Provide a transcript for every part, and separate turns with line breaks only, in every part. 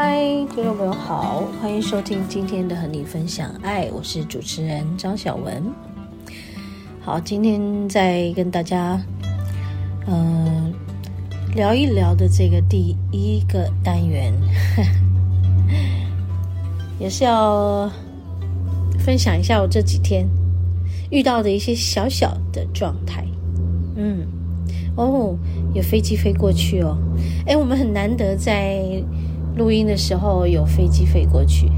嗨，听众朋友好，欢迎收听今天的和你分享爱，我是主持人张小文。好，今天再跟大家嗯、聊一聊的这个第一个单元，也是要分享一下我这几天遇到的一些小小的状态。嗯，哦，有飞机飞过去哦，哎，我们很难得在。录音的时候有飞机飞过去，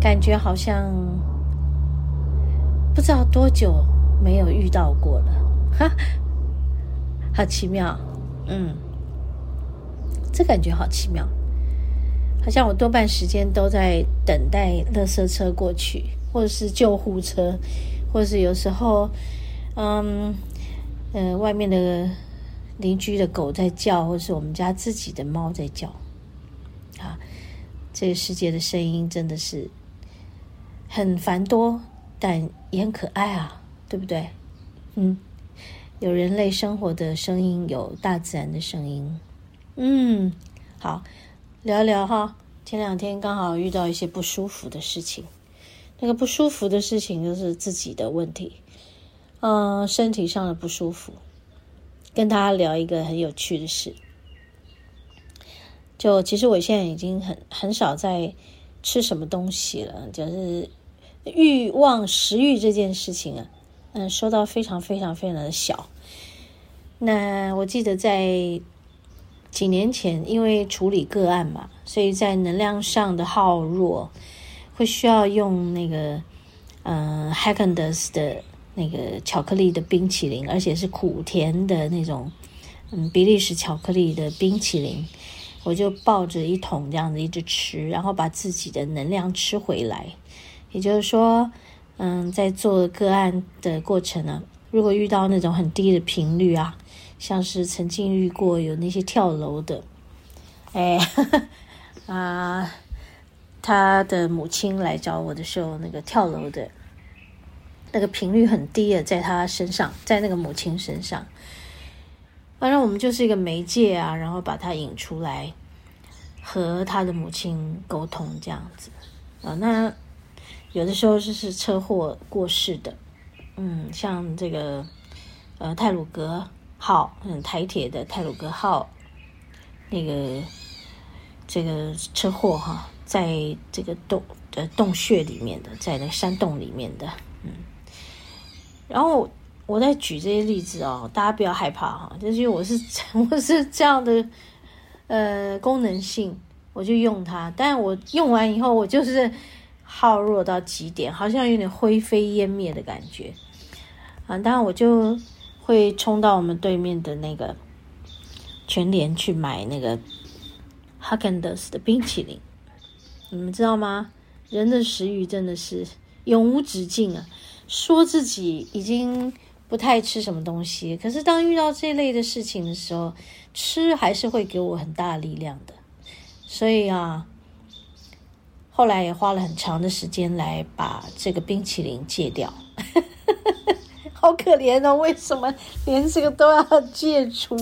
感觉好像不知道多久没有遇到过了，哈，好奇妙，嗯，这感觉好奇妙，好像我多半时间都在等待垃圾车过去，或者是救护车，或者是有时候，嗯，呃，外面的。邻居的狗在叫，或是我们家自己的猫在叫，啊，这个世界的声音真的是很繁多，但也很可爱啊，对不对？嗯，有人类生活的声音，有大自然的声音，嗯，好，聊聊哈。前两天刚好遇到一些不舒服的事情，那个不舒服的事情就是自己的问题，嗯，身体上的不舒服。跟大家聊一个很有趣的事，就其实我现在已经很很少在吃什么东西了，就是欲望食欲这件事情啊，嗯，收到非常非常非常的小。那我记得在几年前，因为处理个案嘛，所以在能量上的耗弱，会需要用那个嗯 Häagen-Dazs 的。那个巧克力的冰淇淋，而且是苦甜的那种，嗯，比利时巧克力的冰淇淋，我就抱着一桶这样子一直吃，然后把自己的能量吃回来。也就是说，嗯，在做个案的过程呢，如果遇到那种很低的频率啊，像是曾经遇过有那些跳楼的，哎，啊，他的母亲来找我的时候，那个跳楼的。那个频率很低的，在他身上，在那个母亲身上，反正我们就是一个媒介啊，然后把他引出来，和他的母亲沟通这样子啊。那有的时候就是车祸过世的，嗯，像这个呃泰鲁格号，嗯，台铁的泰鲁格号那个这个车祸哈，在这个洞呃洞穴里面的，在那山洞里面的，嗯。然后我在举这些例子哦，大家不要害怕哈，就是因为我是 我是这样的呃功能性，我就用它。但我用完以后，我就是耗弱到极点，好像有点灰飞烟灭的感觉啊。当然我就会冲到我们对面的那个全联去买那个 h u g g e n d e s 的冰淇淋。你们知道吗？人的食欲真的是永无止境啊！说自己已经不太吃什么东西，可是当遇到这类的事情的时候，吃还是会给我很大力量的。所以啊，后来也花了很长的时间来把这个冰淇淋戒掉。好可怜哦，为什么连这个都要戒除？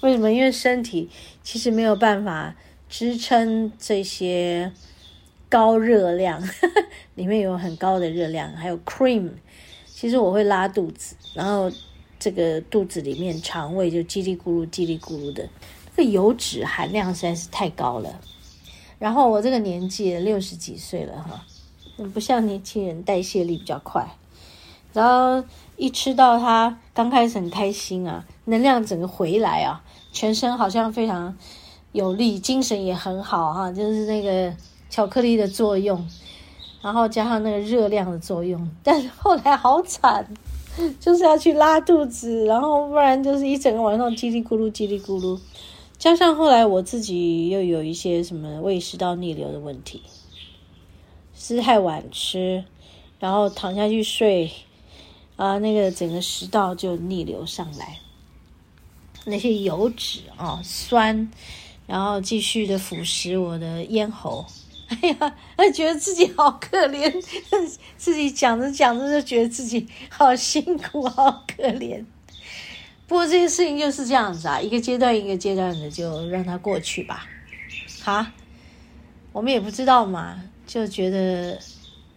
为什么？因为身体其实没有办法支撑这些。高热量，里面有很高的热量，还有 cream。其实我会拉肚子，然后这个肚子里面肠胃就叽里咕噜、叽里咕噜的。这个油脂含量实在是太高了，然后我这个年纪六十几岁了哈，不像年轻人代谢力比较快，然后一吃到它，刚开始很开心啊，能量整个回来啊，全身好像非常有力，精神也很好哈，就是那个巧克力的作用，然后加上那个热量的作用，但是后来好惨。就是要去拉肚子，然后不然就是一整个晚上叽里咕噜叽里咕噜，加上后来我自己又有一些什么胃食道逆流的问题，吃太晚吃，然后躺下去睡，啊，那个整个食道就逆流上来，那些油脂啊酸，然后继续的腐蚀我的咽喉。哎呀，他觉得自己好可怜，自己讲着讲着就觉得自己好辛苦，好可怜。不过这些事情就是这样子啊，一个阶段一个阶段的，就让它过去吧。哈，我们也不知道嘛，就觉得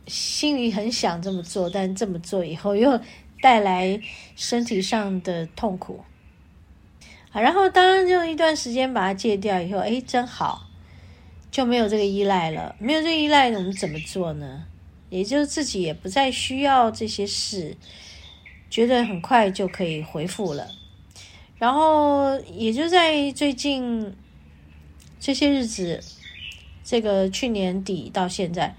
心里很想这么做，但这么做以后又带来身体上的痛苦。啊，然后当然就一段时间把它戒掉以后，哎，真好。就没有这个依赖了，没有这个依赖，我们怎么做呢？也就是自己也不再需要这些事，觉得很快就可以恢复了。然后也就在最近这些日子，这个去年底到现在，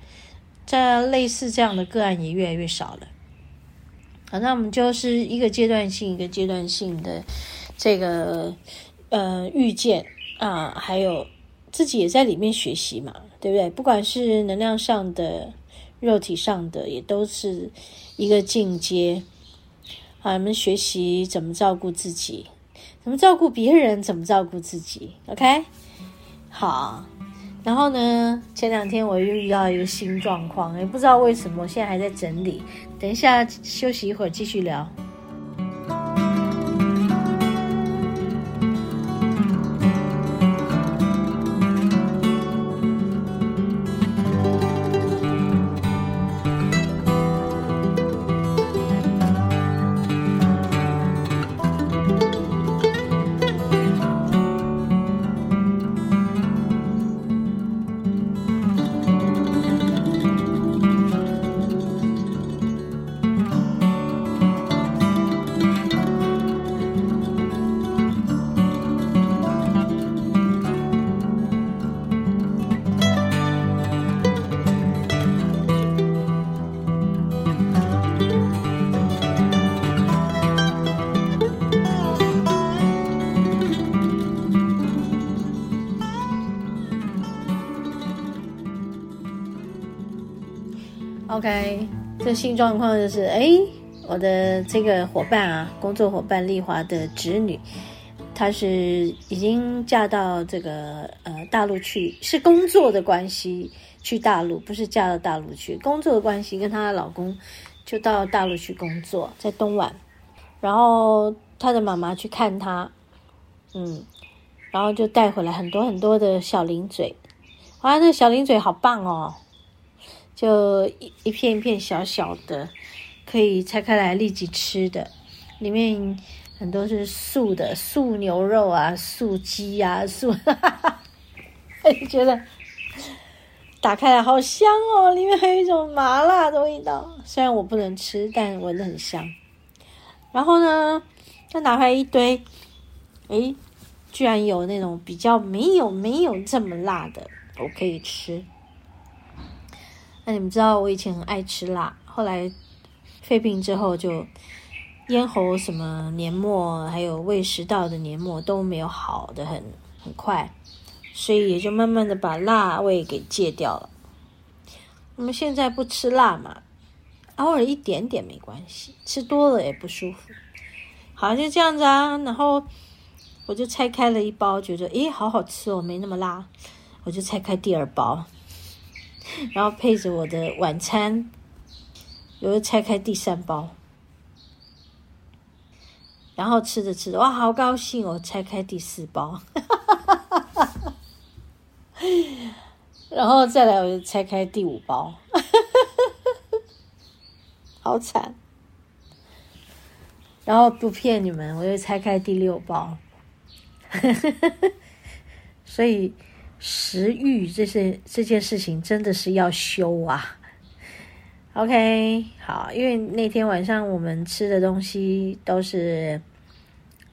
这类似这样的个案也越来越少了。好，那我们就是一个阶段性、一个阶段性的这个呃遇见啊，还有。自己也在里面学习嘛，对不对？不管是能量上的、肉体上的，也都是一个进阶。啊，我们学习怎么照顾自己，怎么照顾别人，怎么照顾自己。OK，好。然后呢，前两天我又遇到一个新状况，也不知道为什么，现在还在整理。等一下休息一会儿，继续聊。OK，这新状况就是，哎，我的这个伙伴啊，工作伙伴丽华的侄女，她是已经嫁到这个呃大陆去，是工作的关系去大陆，不是嫁到大陆去，工作的关系跟她的老公就到大陆去工作，在东莞，然后她的妈妈去看她，嗯，然后就带回来很多很多的小零嘴，哇，那小零嘴好棒哦。就一一片一片小小的，可以拆开来立即吃的，里面很多是素的，素牛肉啊，素鸡啊，素，哈哈哈，觉得打开来好香哦，里面还有一种麻辣的味道，虽然我不能吃，但闻得很香。然后呢，他拿回来一堆，诶，居然有那种比较没有没有这么辣的，我可以吃。那你们知道我以前很爱吃辣，后来肺病之后就咽喉什么黏膜，还有胃食道的黏膜都没有好的很很快，所以也就慢慢的把辣味给戒掉了。那么现在不吃辣嘛，偶尔一点点没关系，吃多了也不舒服。好，就这样子啊。然后我就拆开了一包，觉得诶好好吃哦，没那么辣，我就拆开第二包。然后配着我的晚餐，我又拆开第三包，然后吃着吃着，哇，好高兴！我拆开第四包，然后再来，我就拆开第五包，好惨！然后不骗你们，我又拆开第六包，所以。食欲这些这件事情真的是要修啊。OK，好，因为那天晚上我们吃的东西都是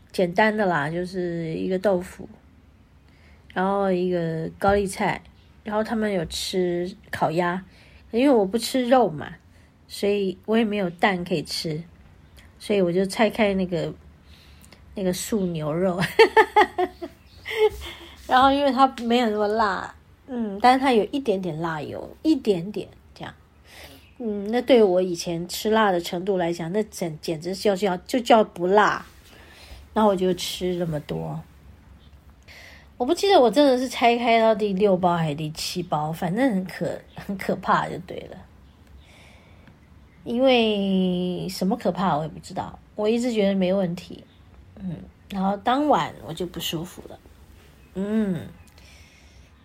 简单的啦，就是一个豆腐，然后一个高丽菜，然后他们有吃烤鸭，因为我不吃肉嘛，所以我也没有蛋可以吃，所以我就拆开那个那个素牛肉。哈哈哈哈然后，因为它没有那么辣，嗯，但是它有一点点辣油，一点点这样，嗯，那对我以前吃辣的程度来讲，那简简直就叫就叫不辣。然后我就吃这么多，我不记得我真的是拆开到第六包还是第七包，反正很可很可怕就对了。因为什么可怕我也不知道，我一直觉得没问题，嗯，然后当晚我就不舒服了。嗯，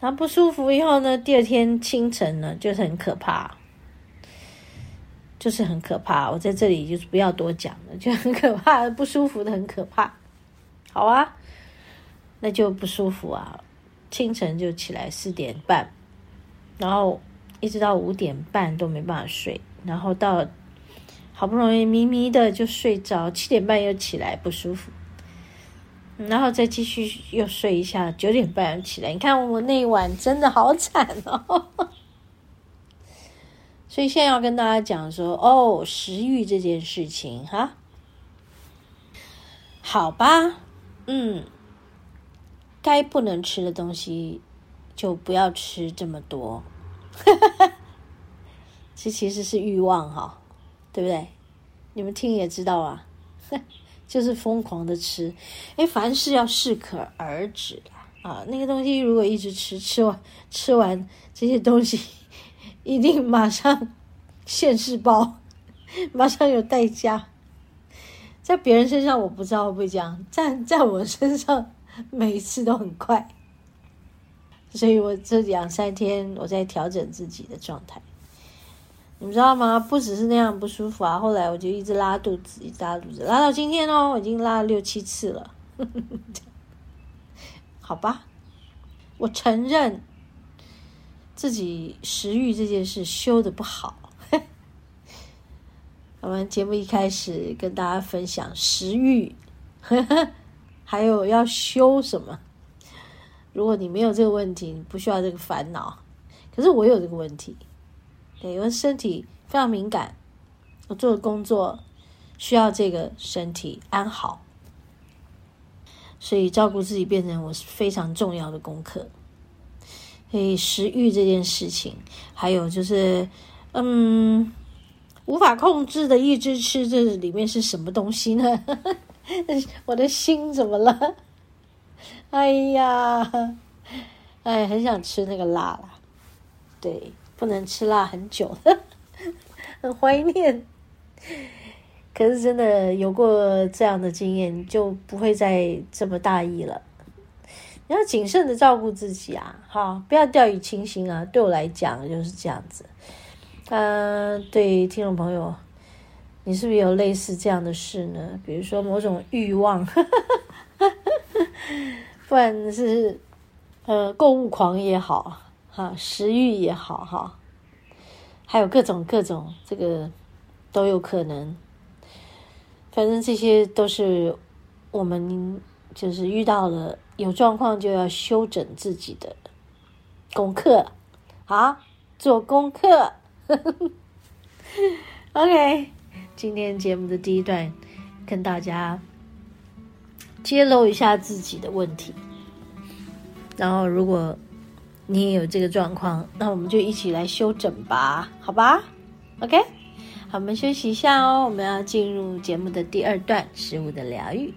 然后不舒服以后呢，第二天清晨呢，就是很可怕，就是很可怕。我在这里就是不要多讲了，就很可怕，不舒服的很可怕。好啊，那就不舒服啊。清晨就起来四点半，然后一直到五点半都没办法睡，然后到好不容易迷迷的就睡着，七点半又起来不舒服。然后再继续又睡一下，九点半起来。你看我那一晚真的好惨哦，所以现在要跟大家讲说，哦，食欲这件事情哈，好吧，嗯，该不能吃的东西就不要吃这么多，这其实是欲望哈，对不对？你们听也知道啊。就是疯狂的吃，哎，凡事要适可而止啦啊！那个东西如果一直吃，吃完吃完这些东西，一定马上现世报，马上有代价。在别人身上我不知道会不会这样，在在我身上每一次都很快，所以我这两三天我在调整自己的状态。你们知道吗？不只是那样不舒服啊，后来我就一直拉肚子，一直拉肚子，拉到今天哦，已经拉了六七次了。好吧，我承认自己食欲这件事修的不好。我们节目一开始跟大家分享食欲，还有要修什么？如果你没有这个问题，你不需要这个烦恼。可是我有这个问题。对，因为身体非常敏感，我做的工作需要这个身体安好，所以照顾自己变成我非常重要的功课。所以食欲这件事情，还有就是，嗯，无法控制的一直吃，这里面是什么东西呢？我的心怎么了？哎呀，哎，很想吃那个辣了，对。不能吃辣很久了，很怀念。可是真的有过这样的经验，就不会再这么大意了。你要谨慎的照顾自己啊，好，不要掉以轻心啊。对我来讲就是这样子。嗯、呃，对听众朋友，你是不是有类似这样的事呢？比如说某种欲望，不然是呃购物狂也好。哈，食欲也好哈，还有各种各种，这个都有可能。反正这些都是我们就是遇到了有状况就要修整自己的功课，好，做功课。OK，今天节目的第一段跟大家揭露一下自己的问题，然后如果。你也有这个状况，那我们就一起来修整吧，好吧？OK，好，我们休息一下哦。我们要进入节目的第二段，食物的疗愈。